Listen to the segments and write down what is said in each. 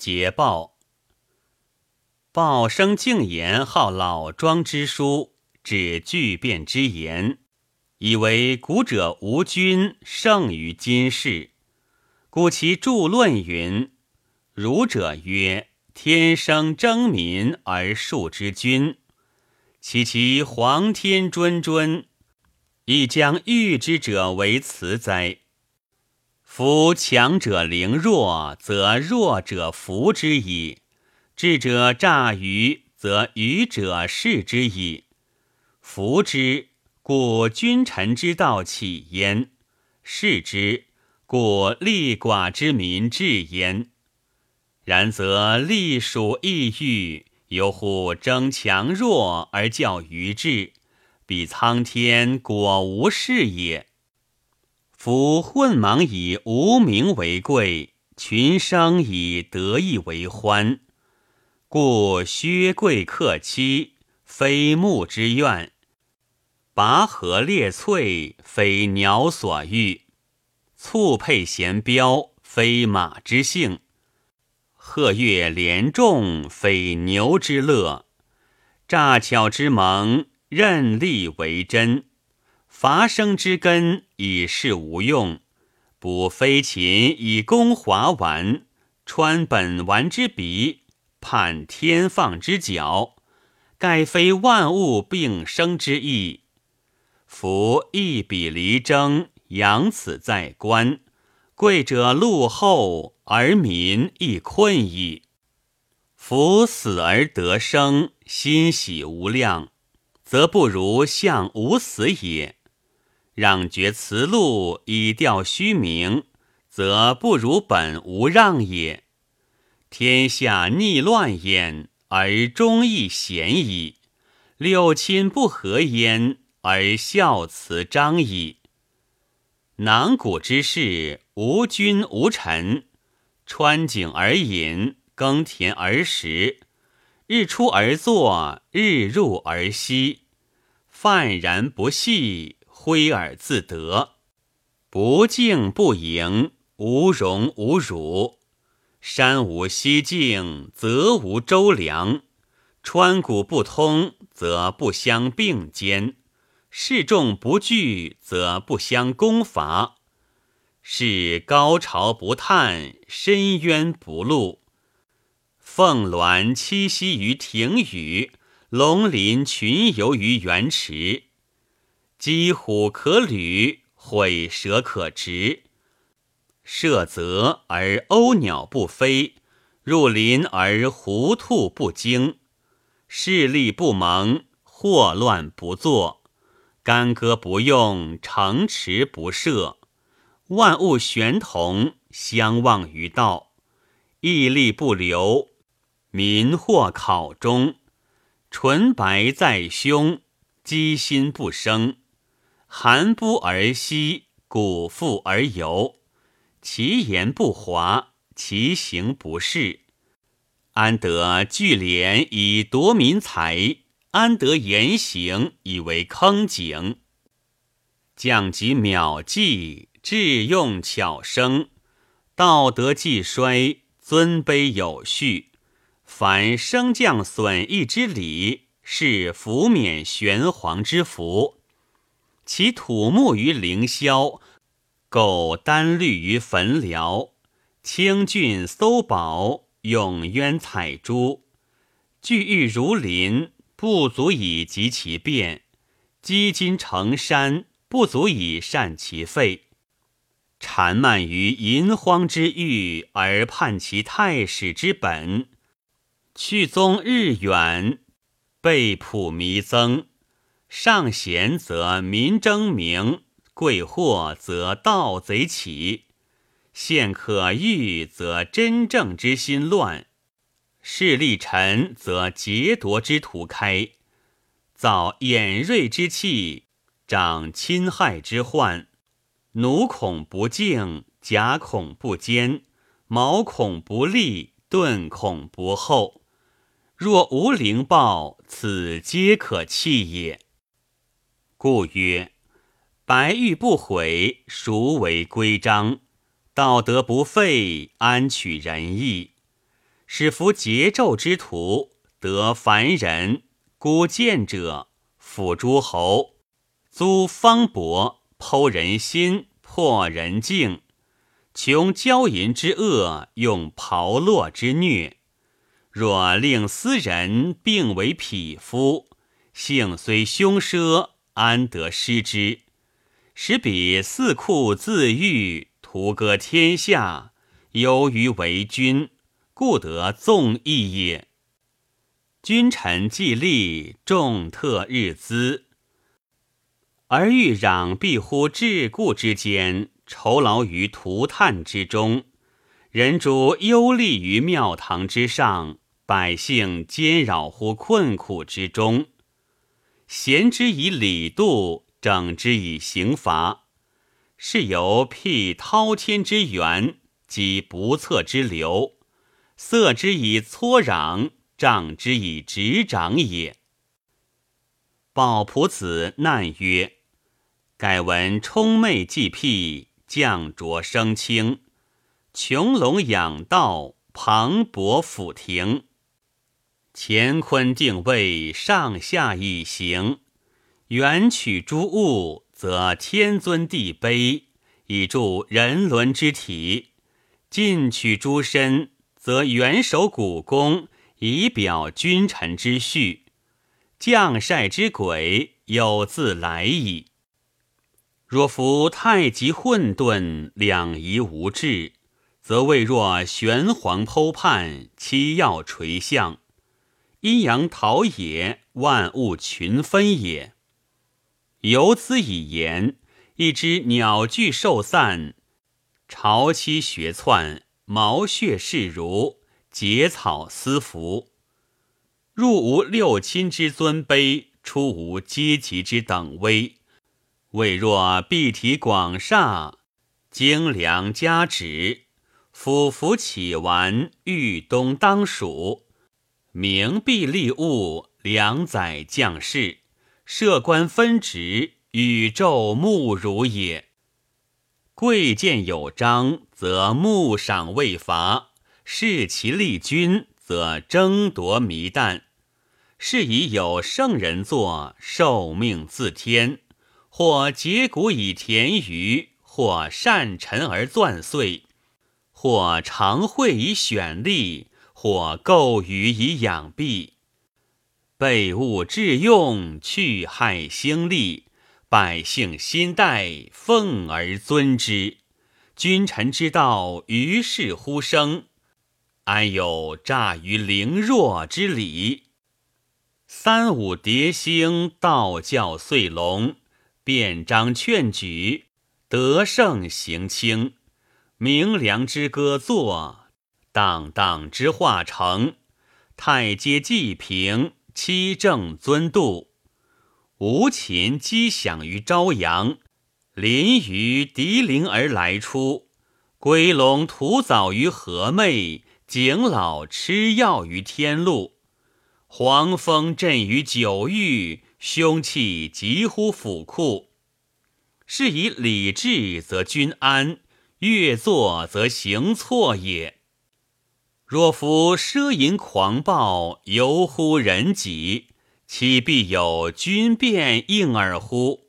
捷报。报生敬言好老庄之书，指巨变之言，以为古者无君胜于今世。故其著论云：儒者曰，天生争民而庶之君，其其皇天谆谆，亦将欲之者为辞哉？夫强者凌弱，则弱者服之矣；智者诈愚，则愚者视之矣。服之，故君臣之道起焉；视之，故利寡之民治焉。然则隶属异域，犹乎争强弱而教愚智，彼苍天果无事也。夫混莽以无名为贵，群生以得意为欢。故薛贵克妻，非木之愿；拔河猎翠，非鸟所欲；簇配衔标，非马之性；鹤跃连众，非牛之乐；诈巧之盟，任利为真。伐生之根，以示无用；补飞禽，以攻华丸；穿本丸之鼻，判天放之角，盖非万物并生之意。夫一彼离争，养此在官，贵者禄厚，而民亦困矣。夫死而得生，欣喜无量，则不如向无死也。让绝辞禄以吊虚名，则不如本无让也。天下逆乱焉，而忠义贤矣；六亲不和焉，而孝慈彰矣。囊谷之事，无君无臣，穿井而饮，耕田而食，日出而作，日入而息，泛然不系。挥而自得，不敬不迎，无荣无辱。山无溪泾，则无周梁；川谷不通，则不相并肩；士众不聚，则不相攻伐。是高潮不叹，深渊不露。凤鸾栖息于庭宇，龙鳞群游于园池。击虎可履，毁蛇可直。射泽而鸥鸟不飞，入林而狐兔不惊。势力不蒙，祸乱不作。干戈不用，城池不设。万物玄同，相忘于道。屹立不留，民祸考中。纯白在胸，机心不生。寒不而息，鼓复而游。其言不华，其行不仕。安得聚敛以夺民财？安得言行以为坑井？降级秒计，智用巧生，道德既衰，尊卑有序。凡升降损益之礼，是福免玄黄之福。其土木于凌霄，苟丹绿于焚辽，清峻搜宝，永渊采珠，巨玉如林，不足以及其变；积金成山，不足以善其废。缠漫于淫荒之域，而叛其太史之本；去宗日远，被朴弥增。上贤则民争名，贵货则盗贼起，现可欲则真正之心乱，势力沉则劫夺之徒开，造眼锐之气，长侵害之患。奴恐不敬，甲恐不坚，矛恐不利，盾恐不厚。若无灵报，此皆可弃也。故曰：白玉不毁，孰为规章？道德不废，安取仁义？使服桀纣之徒得凡人，孤见者辅诸侯，租方伯，剖人心，破人境，穷骄淫之恶，用炮烙之虐。若令斯人并为匹夫，性虽凶奢，安得失之？使彼四库自欲，图割天下，忧于为君，故得纵义也。君臣既立，众特日资，而欲攘必乎桎梏之间，酬劳于涂炭之中。人主忧立于庙堂之上，百姓煎扰乎困苦之中。贤之以礼度，整之以刑罚，是由辟滔天之源，及不测之流，塞之以搓壤，障之以执掌也。鲍仆子难曰：“改闻冲昧既辟，降浊生清。”穹隆养道，磅礴俯庭；乾坤定位，上下以行。远取诸物，则天尊地卑，以助人伦之体；近取诸身，则元首古公，以表君臣之序。将帅之轨，有自来矣。若夫太极混沌，两仪无治。则未若玄黄剖判，七曜垂象，阴阳陶冶，万物群分也。由此以言，一只鸟聚兽散，巢栖穴窜，毛血势如，结草丝服。入无六亲之尊卑，出无阶级之等威，未若蔽体广厦，精良加旨。俯伏起完，豫东当属；明必立物，良宰将士，设官分职，宇宙目如也。贵贱有章，则目赏未伐；视其立君，则争夺弥旦。是以有圣人作，受命自天；或结骨以填鱼，或善臣而钻碎。或常会以选利，或构鱼以养弊，备物致用，去害兴利，百姓心待，奉而尊之。君臣之道，于是乎生，安有诈于凌弱之理？三五叠星，道教遂隆，辩章劝举，得胜行轻。明良之歌作，荡荡之化成。太阶既平，七正尊度。吴秦击响于朝阳，临于狄陵而来出。归龙屠藻于河湄，景老吃药于天路。黄风震于九域，凶气急乎府库。是以礼治，则君安。越作则行错也。若夫奢淫狂暴，犹乎人己，岂必有君变应耳乎？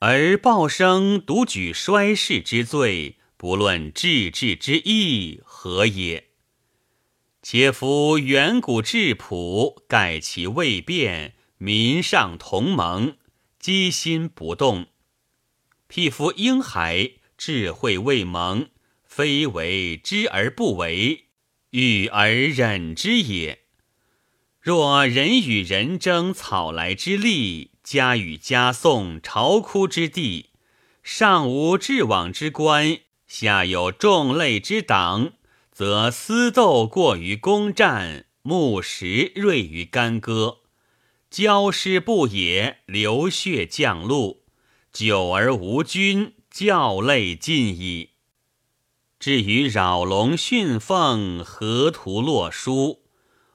而暴生独举衰世之罪，不论治治之意，何也？且夫远古质朴，盖其未变，民尚同盟，机心不动。匹夫婴孩。智慧未萌，非为知而不为，欲而忍之也。若人与人争草来之利，家与家讼巢窟之地，上无至往之官，下有众类之党，则私斗过于攻战，木石锐于干戈，交师不也，流血降禄，久而无君。教类尽矣。至于扰龙训凤，河图洛书，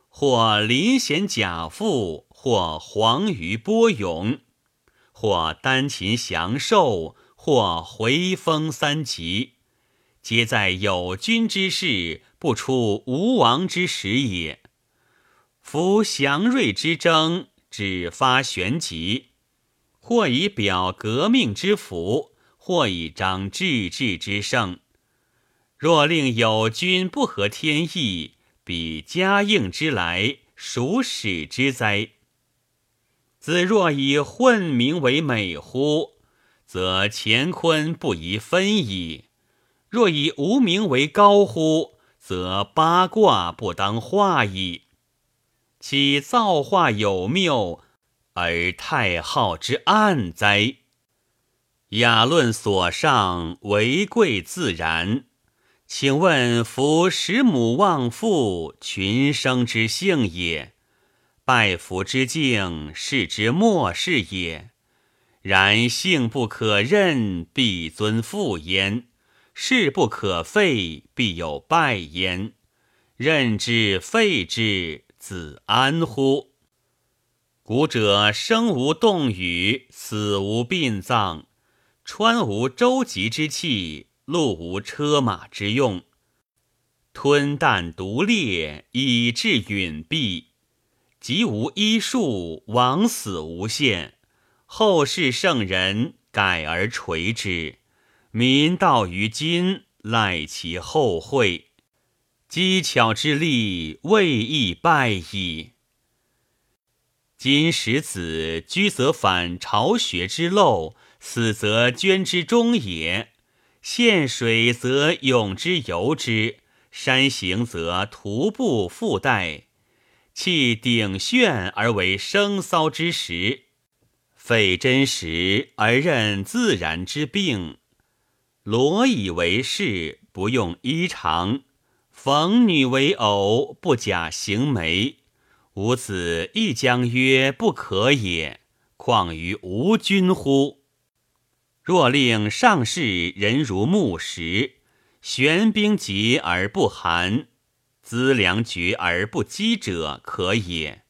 或临贤甲妇，或黄鱼波涌，或丹禽祥兽，或回风三奇，皆在有君之事，不出吴王之时也。夫祥瑞之争，只发玄极，或以表革命之福，或以彰治治之盛。若令友君不合天意，彼嘉应之来，孰使之哉？子若以混名为美乎？则乾坤不宜分矣。若以无名为高乎？则八卦不当化矣。其造化有谬，而太昊之暗哉？雅论所上，为贵自然。请问夫十母望父，群生之幸也；拜服之敬，是之莫是也。然性不可任，必尊父焉；事不可废，必有败焉。任之废之，子安乎？古者生无动语，死无殡葬，川无舟楫之器，路无车马之用，吞啖毒猎，以至允蔽，即无医术，亡死无限。后世圣人改而垂之，民道于今赖其后惠。机巧之力未易败矣。今使子居则反巢穴之陋，死则捐之中也。陷水则泳之游之，山行则徒步复带，弃鼎炫而为生骚之时。废真实而任自然之病，罗以为饰，不用衣裳；逢女为偶，不假行眉。吾子亦将曰不可也，况于吾君乎？若令上士人如木石，玄冰极而不寒，资粮绝而不饥者，可也。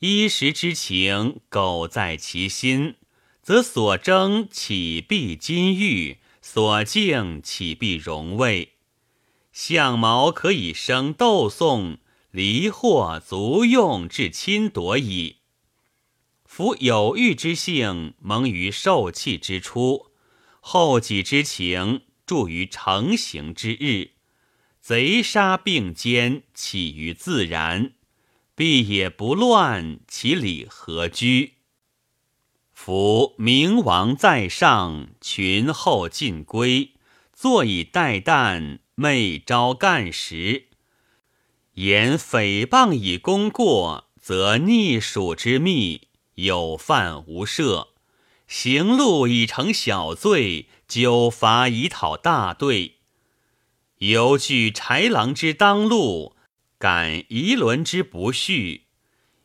衣食之情，苟在其心，则所争岂必金玉？所敬岂必荣位？相毛可以生斗讼，离祸足用至亲夺矣。夫有欲之性，萌于受气之初；后己之情，著于成形之日。贼杀并肩，起于自然。必也不乱，其理何居？夫明王在上，群后尽归，坐以待旦，昧朝干时。言诽谤以功过，则逆属之密，有犯无赦；行路已成小罪，久罚以讨大对。犹惧豺狼之当路。感夷伦之不恤，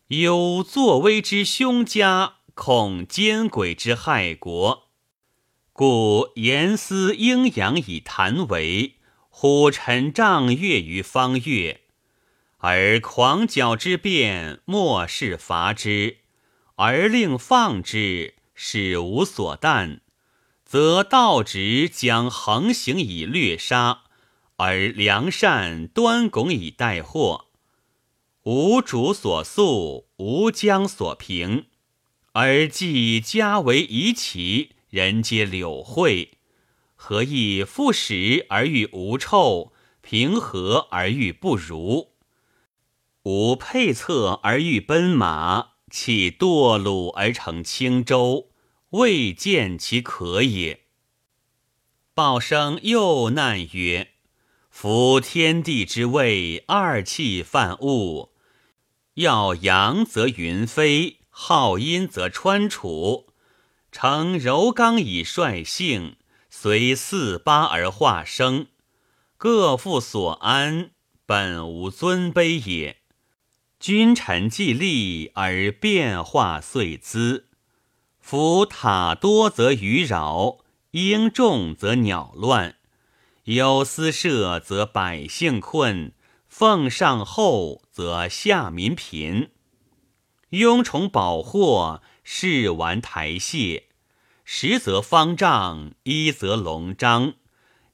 忧作威之凶家，恐奸诡之害国，故严思阴阳以谈为，虎臣仗月于方月，而狂角之变，莫视伐之，而令放之，使无所惮，则道直将横行以掠杀。而良善端拱以待祸，无主所诉，无将所平，而既家为夷齐，人皆柳会，何以复始而欲无臭，平和而欲不如？吾配策而欲奔马，弃堕虏而成轻舟，未见其可也。报生又难曰。夫天地之谓二气泛物，要阳则云飞，好阴则川楚。成柔刚以率性，随四八而化生，各复所安，本无尊卑也。君臣既立而变化遂滋。夫塔多则鱼扰，鹰众则鸟乱。有私设，则百姓困；奉上厚，则下民贫。臃虫饱获，事完台榭。实则方丈，一则龙章。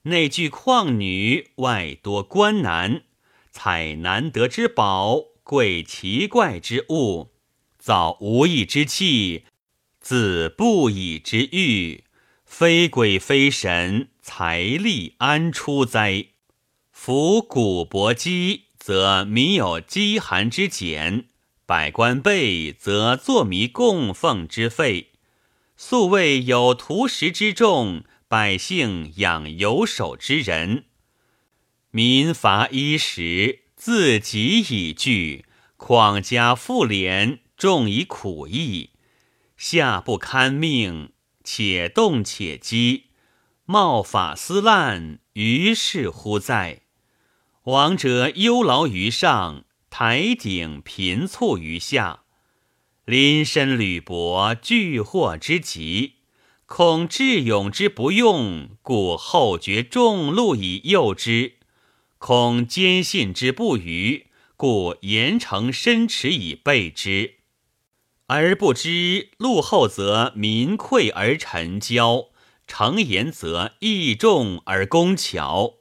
内聚旷女，外多官男，采难得之宝，贵奇怪之物，造无益之器，自不以之欲，非鬼非神，财力安出哉？夫古薄积，则民有饥寒之俭；百官备，则作弥供奉之费。素未有屠食之众，百姓养有守之人。民乏衣食，自己以惧；况家富敛，众以苦役。下不堪命，且动且饥，冒法思滥，于是乎在？王者忧劳于上，台鼎贫促于下。临身履薄，惧祸之极，恐智勇之不用，故后绝众禄以诱之；恐坚信之不渝，故严惩深池以备之。而不知路后则民溃而臣骄，成言则义重而功巧，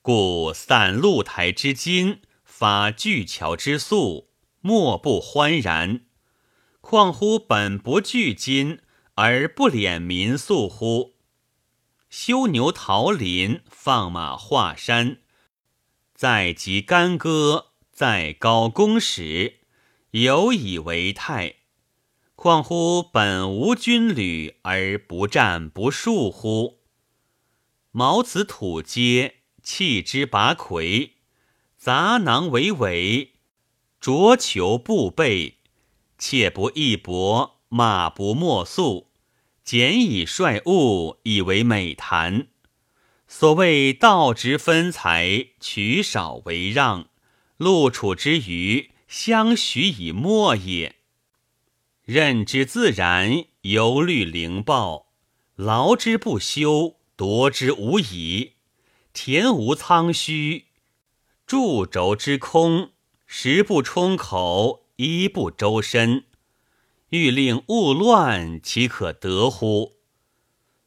故散露台之金，发巨桥之粟，莫不欢然。况乎本不惧金，而不敛民粟乎？修牛桃林，放马华山，在即干戈，在高公时，有以为泰。况乎本无军旅，而不战不戍乎？毛子土阶，弃之拔魁，杂囊为尾，着裘布备。切不义薄，马不莫速，简以率物，以为美谈。所谓道直分财，取少为让，禄处之余，相许以莫也。任之自然，忧虑灵报，劳之不休，夺之无已。田无仓虚，柱轴之空，食不充口。衣不周身，欲令勿乱，岂可得乎？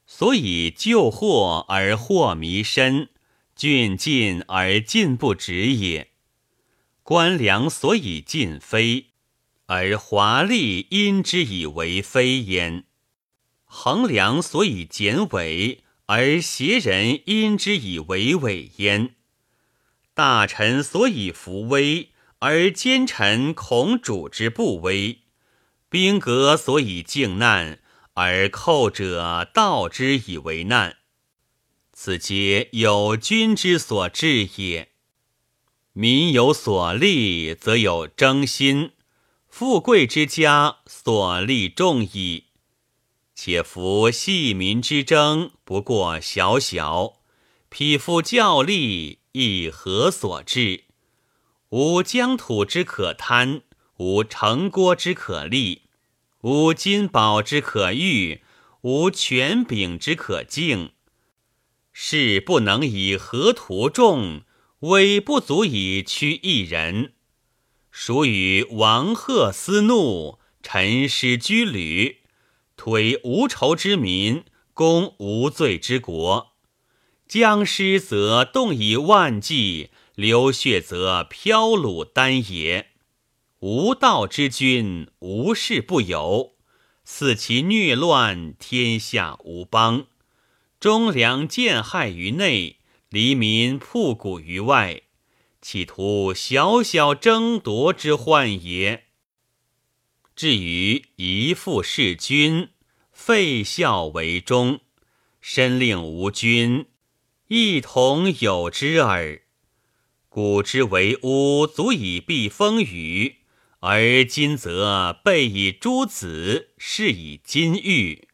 所以救祸而祸弥深，峻进而进不止也。官良所以进非，而华丽因之以为非焉；衡量所以简伪，而邪人因之以为伪焉。大臣所以服威。而奸臣恐主之不威，兵革所以靖难，而寇者道之以为难。此皆有君之所至也。民有所利，则有争心；富贵之家，所利众矣。且夫细民之争，不过小小；匹夫较力，亦何所至？无疆土之可贪，无城郭之可立，无金宝之可欲，无权柄之可敬。事不能以合图众，威不足以屈一人。孰与王贺思怒，陈师居旅，推无仇之民，攻无罪之国？将师则动以万计。流血则飘鲁丹也。无道之君，无事不有。肆其虐乱，天下无邦。忠良见害于内，黎民铺谷于外，企图小小争夺之患也。至于一父弑君，废孝为忠，身令无君，一同有之耳。古之为屋，足以避风雨；而今则备以诸子，是以金玉。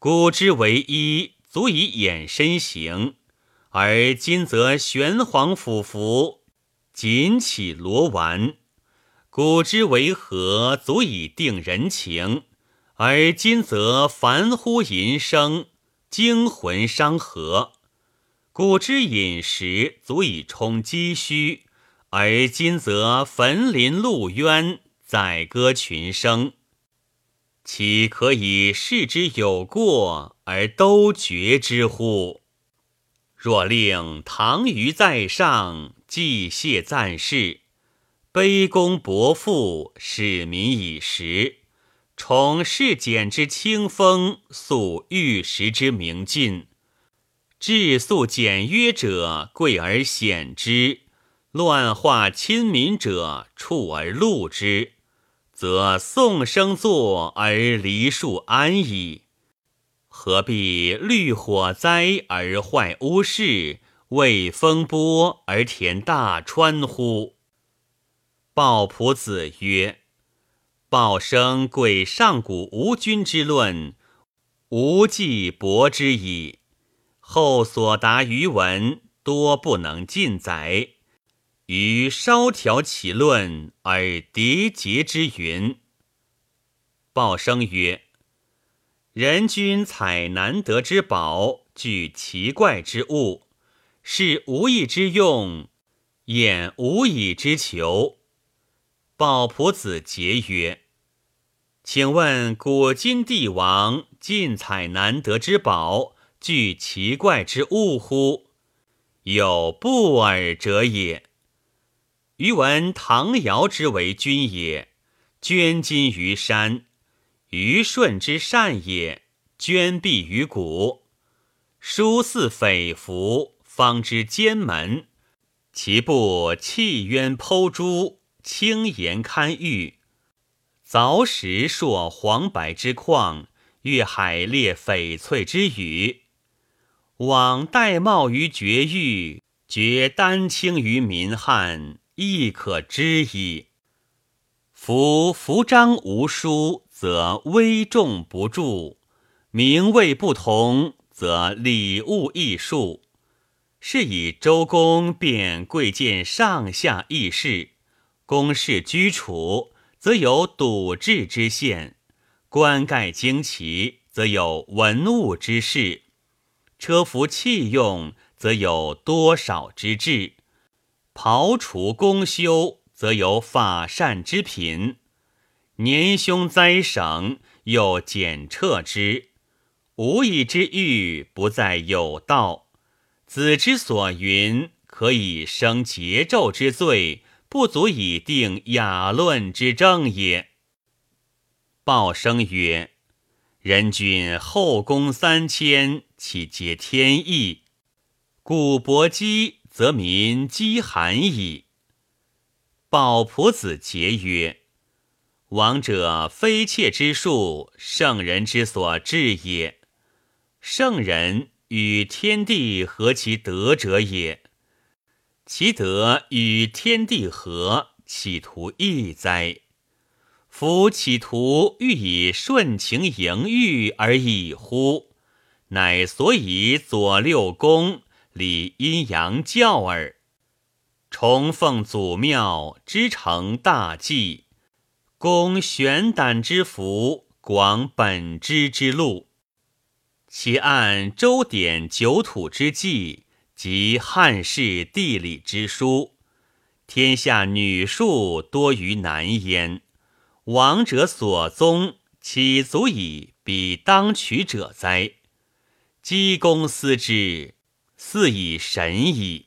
古之为衣，足以掩身形；而今则玄黄俯伏，锦起罗丸。古之为和，足以定人情；而今则凡乎淫声，惊魂伤和。古之饮食足以充积虚，而今则焚林戮渊，宰割群生，岂可以视之有过而都绝之乎？若令唐虞在上，祭谢赞事，卑躬薄赋，使民以时。崇世简之清风，素玉石之明镜。质素简约者，贵而显之；乱化亲民者，处而戮之。则宋生作而梨树安矣。何必虑火灾而坏屋室，为风波而填大川乎？鲍仆子曰。鲍生贵上古无君之论，无计驳之矣。后所达余文，多不能尽载。于稍调其论而迭节之云。鲍生曰：“人君采难得之宝，具奇怪之物，是无益之用，掩无以之求。”鲍仆子诘曰：“请问古今帝王尽采难得之宝，具奇怪之物乎？有不尔者也。余闻唐尧之为君也，捐金于山；虞舜之善也，捐璧于谷。书似匪服，方知奸门。其不弃冤剖珠。”轻言堪玉，凿石烁黄白之矿，遇海裂翡翠之羽，往玳瑁于绝域，绝丹青于民汉，亦可知矣。夫服章无书，则危重不著；名位不同，则礼物异数。是以周公便贵贱上下异事。公事居处，则有笃志之宪；冠盖旌旗，则有文物之势；车服器用，则有多少之志；刨除公修，则有法善之品；年凶灾省，又检彻之。无以之欲，不在有道。子之所云，可以生桀纣之罪。不足以定雅论之正也。鲍生曰：“人君后宫三千，岂皆天意？故伯姬，则民饥寒矣。”鲍仆子节曰：“王者非妾之术，圣人之所至也。圣人与天地合其德者也。”其德与天地合，企图易哉？夫企图欲以顺情盈欲而已乎？乃所以左六宫，理阴阳教耳。崇奉祖庙，之成大计，攻玄胆之福，广本知之路。其按周典九土之纪。及汉室地理之书，天下女庶多于男焉。王者所宗，岂足以比当取者哉？姬公思之，似以神矣。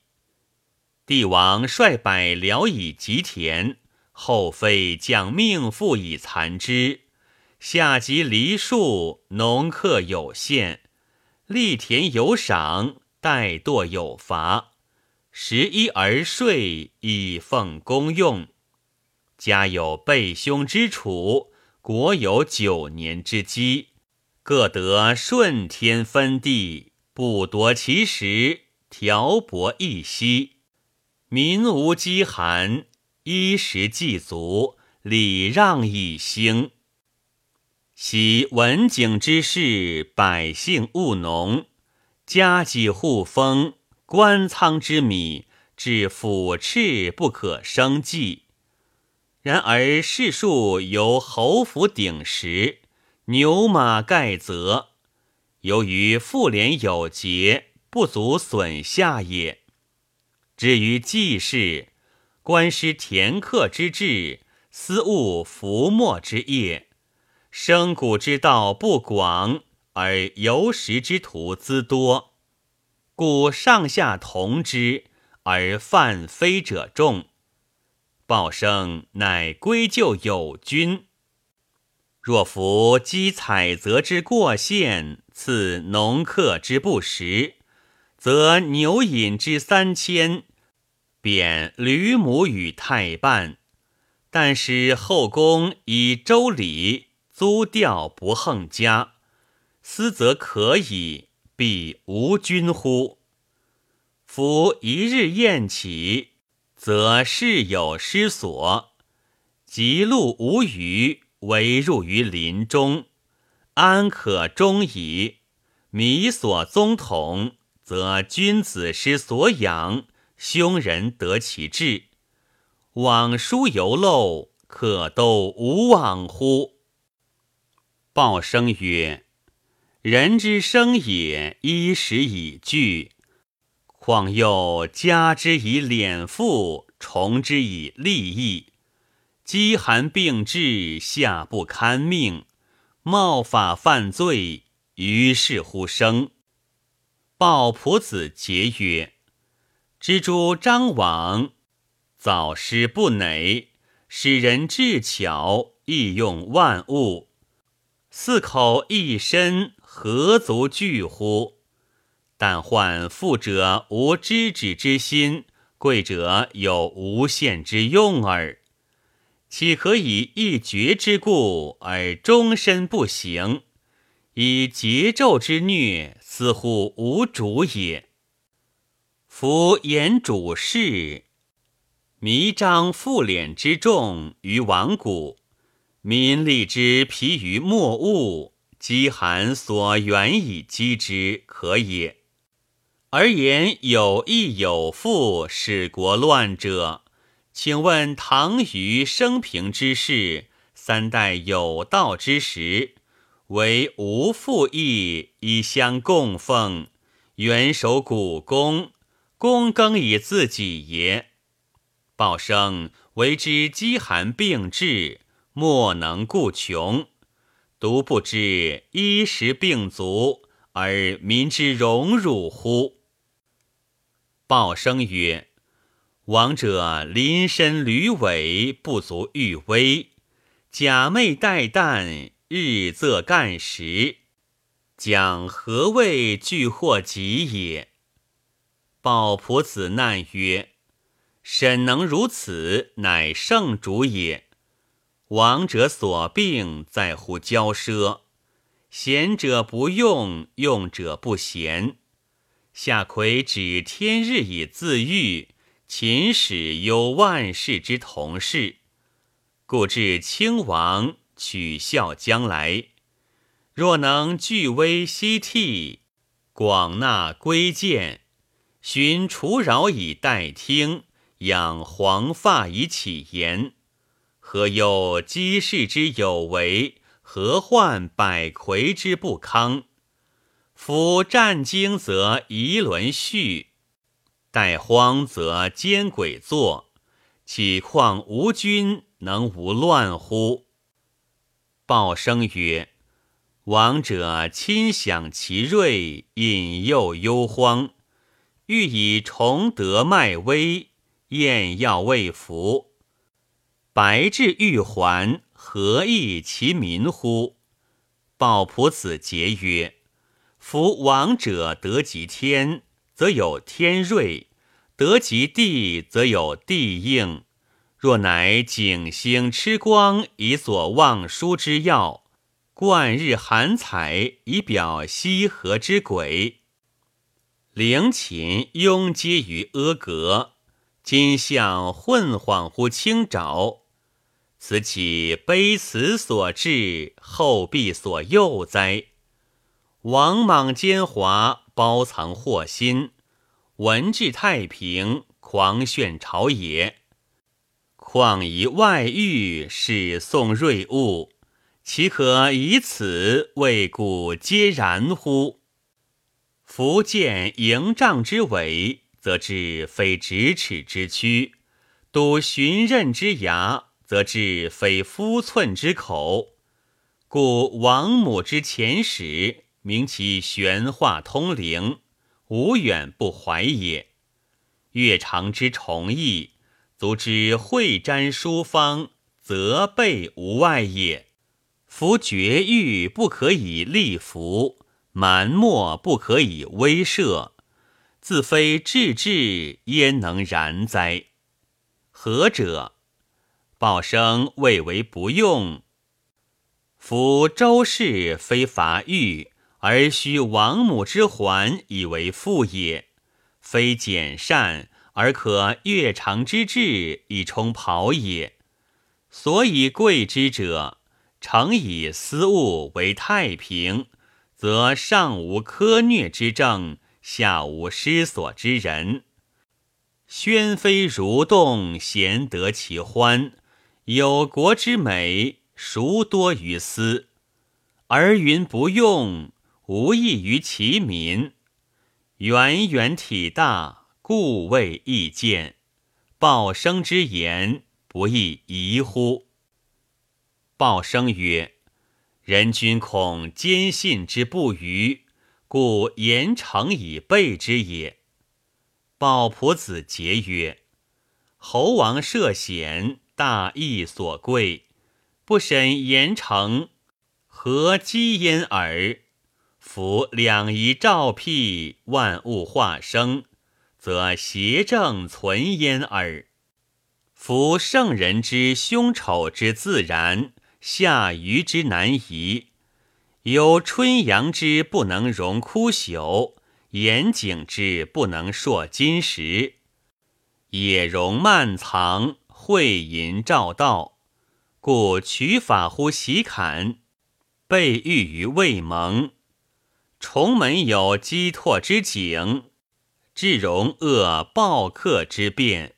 帝王率百僚以吉田，后妃将命妇以残之。下及梨树，农客有限，利田有赏。怠惰有罚，十一而睡，以奉公用。家有备凶之储，国有九年之积，各得顺天分地，不夺其时，调薄一息，民无饥寒，衣食既足，礼让以兴。昔文景之事，百姓务农。家己户封，官仓之米，至腐赤不可生计。然而世庶由侯府鼎食，牛马盖泽，由于妇廉有节，不足损下也。至于季氏，官师田客之志，私务浮墨之业，生谷之道不广。而游食之徒资多，故上下同之，而犯非者众。报生乃归咎有君。若服积采择之过限，赐农客之不食，则牛饮之三千，贬吕母与太半。但使后宫以周礼租调不横家，思则可以，必无君乎？夫一日宴起，则事有失所，及路无余。唯入于林中，安可终矣？米所宗统，则君子失所养，凶人得其志。往疏犹漏，可都无往乎？报生曰：“人之生也，衣食以具，况又加之以敛腹，重之以利益。”饥寒病至，下不堪命，冒法犯罪，于是乎生。鲍仆子节曰：“蜘蛛张网，早失不馁，使人智巧，易用万物。四口一身，何足惧乎？但患富者无知止之心，贵者有无限之用耳。”岂可以一绝之故而终身不行？以桀纣之虐，似乎无主也。夫言主事，弥彰覆敛之众于王谷，民力之疲于莫物，饥寒所远以击之，可也。而言有义有富，使国乱者。请问唐虞生平之事，三代有道之时，为无父义以相供奉，元守古公，躬耕以自己也。报生为之饥寒病至，莫能顾穷，独不知衣食病足而民之荣辱乎？报生曰。王者临身履尾，不足御威；假寐待旦，日仄干时，将何谓惧祸及也？鲍仆子难曰：“沈能如此，乃圣主也。王者所病，在乎骄奢；贤者不用，用者不贤。夏葵指天日以自愈。”秦始有万世之同事，故至清王取笑将来。若能聚威息替，广纳归谏，寻除扰以待听，养黄发以启言，何忧积世之有为？何患百魁之不康？夫战经则夷伦序。待荒则奸鬼作，岂况无君能无乱乎？报生曰：“王者亲享其锐，引诱忧荒，欲以崇德卖威，宴药未服，白质玉环，何益其民乎？”鲍仆子节曰：“夫王者得及天。”则有天瑞，得其地，则有地应。若乃景星吃光以所望书之要，贯日含彩以表西河之鬼。灵禽拥接于阿阁，今向混恍乎清沼，此岂卑辞所致，后必所诱哉？王莽奸猾。包藏祸心，文治太平，狂炫朝野。况以外遇，使宋瑞物，岂可以此为古皆然乎？福建营帐之尾，则知非咫尺之躯；睹寻刃之牙，则知非夫寸之口。故王母之前史。明其玄化通灵，无远不怀也。月长之崇义，足知会瞻书方，则备无外也。夫绝欲不可以立服，蛮莫不可以威慑。自非至至，焉能然哉？何者？报生未为不用。夫周氏非伐欲，而须王母之环以为父也；非简善，而可越长之志以充袍也。所以贵之者，诚以私物为太平，则上无苛虐之政。下无失所之人，宣妃如动，贤得其欢。有国之美，孰多于斯？而云不用，无益于其民。远远体大，故未易见。鲍生之言，不亦疑乎？鲍生曰：“人君恐坚信之不虞。”故言诚以备之也。鲍仆子节曰：“侯王涉险，大义所贵，不审言诚，何积焉耳？夫两仪照辟，万物化生，则邪正存焉耳。夫圣人之凶丑之自然，下愚之难移。”有春阳之不能容枯朽，严景之不能烁金石，也容漫藏，会淫照道，故取法乎喜坎，备欲于未蒙。重门有积拓之景，至容恶暴克之变，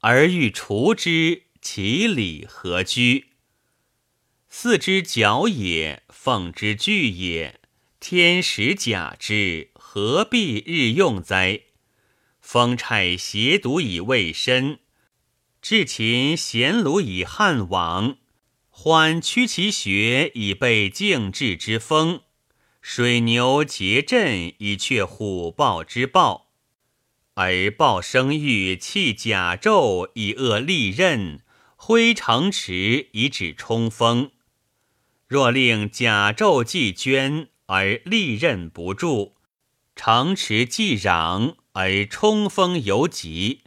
而欲除之，其理何居？四之角也，凤之具也，天时假之，何必日用哉？风豢邪毒以卫身，至秦贤庐以汉王，欢屈其学以备静志之风，水牛结阵以却虎豹之暴，而豹生欲弃甲胄以遏利刃，挥城池以止冲锋。若令甲胄既捐而利刃不住，城池既攘而冲锋犹急，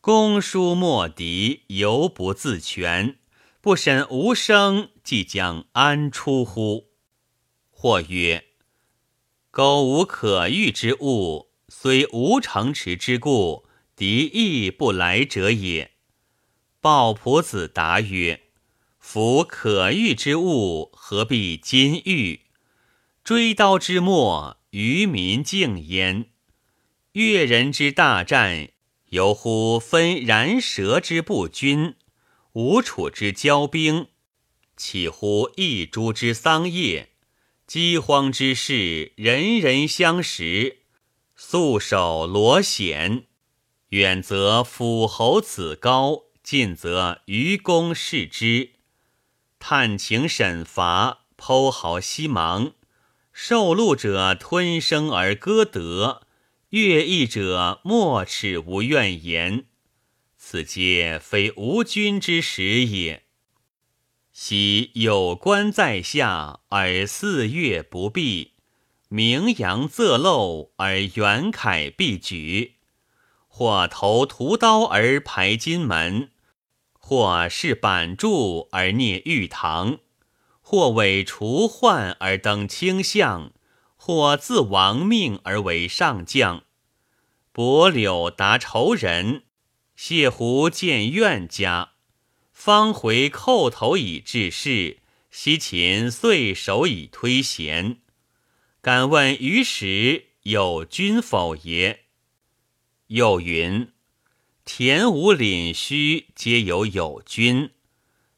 攻疏莫敌，犹不自全，不审无声，即将安出乎？或曰：苟无可遇之物，虽无城池之故，敌亦不来者也。鲍仆子答曰。夫可遇之物，何必金玉？追刀之末，愚民敬焉。越人之大战，犹乎分然蛇之不均；吴楚之骄兵，岂乎一株之桑叶？饥荒之事，人人相识，素手罗险。远则辅侯子高，近则愚公视之。探情审罚，剖毫悉芒；受禄者吞声而歌德，乐毅者莫齿无怨言。此皆非无君之时也。昔有官在下而四月不避，名扬仄漏而元凯必举，或投屠刀而排金门。或是板柱而聂玉堂，或为除患而登卿相，或自亡命而为上将。伯柳达仇人，谢胡见怨家，方回叩头以致仕，西秦遂手以推贤。敢问于时有君否也？又云。田无廪虚，皆有有君。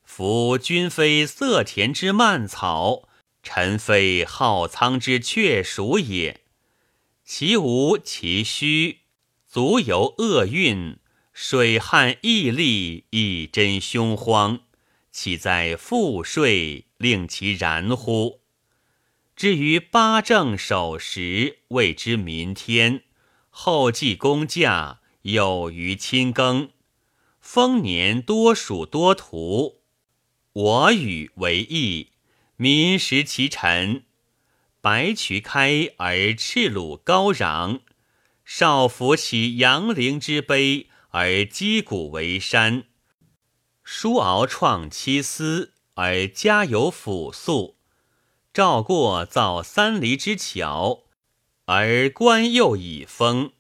夫君非色田之蔓草，臣非好仓之雀鼠也。其无其虚，足有厄运。水旱毅力，亦真凶荒。岂在赋税，令其然乎？至于八正守时，谓之民天；后继公驾。有余亲耕。丰年多属多土，我与为义，民食其臣。白渠开而赤鲁高壤，少服其阳陵之碑而击鼓为山。书敖创七司而家有辅素，赵过造三黎之桥，而官又以封。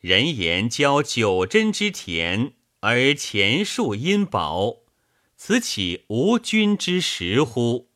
人言交九真之田。而前数殷薄，此岂无君之时乎？